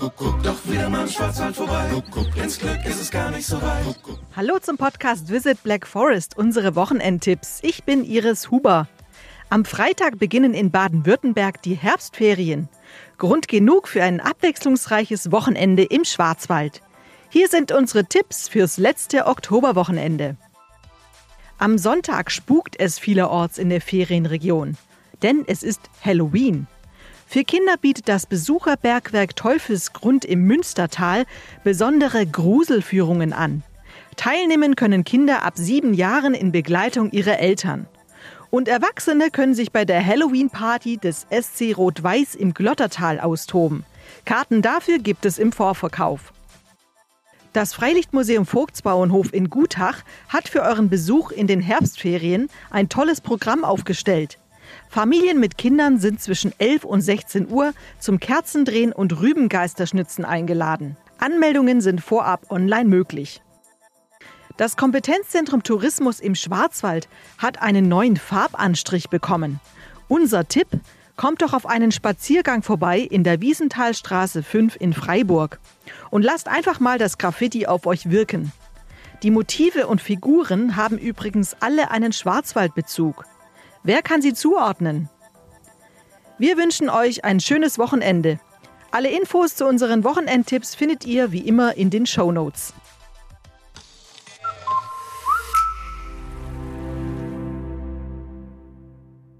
Kuckuck, doch wieder mal im Schwarzwald vorbei. Kuckuck, ins Glück ist es gar nicht so weit. Hallo zum Podcast Visit Black Forest, unsere Wochenendtipps. Ich bin Iris Huber. Am Freitag beginnen in Baden-Württemberg die Herbstferien. Grund genug für ein abwechslungsreiches Wochenende im Schwarzwald. Hier sind unsere Tipps fürs letzte Oktoberwochenende. Am Sonntag spukt es vielerorts in der Ferienregion, denn es ist Halloween. Für Kinder bietet das Besucherbergwerk Teufelsgrund im Münstertal besondere Gruselführungen an. Teilnehmen können Kinder ab sieben Jahren in Begleitung ihrer Eltern. Und Erwachsene können sich bei der Halloween-Party des SC Rot-Weiß im Glottertal austoben. Karten dafür gibt es im Vorverkauf. Das Freilichtmuseum Vogtsbauernhof in Gutach hat für euren Besuch in den Herbstferien ein tolles Programm aufgestellt. Familien mit Kindern sind zwischen 11 und 16 Uhr zum Kerzendrehen und Rübengeisterschnitzen eingeladen. Anmeldungen sind vorab online möglich. Das Kompetenzzentrum Tourismus im Schwarzwald hat einen neuen Farbanstrich bekommen. Unser Tipp, kommt doch auf einen Spaziergang vorbei in der Wiesenthalstraße 5 in Freiburg und lasst einfach mal das Graffiti auf euch wirken. Die Motive und Figuren haben übrigens alle einen Schwarzwaldbezug. Wer kann sie zuordnen? Wir wünschen euch ein schönes Wochenende. Alle Infos zu unseren Wochenendtipps findet ihr wie immer in den Show Notes.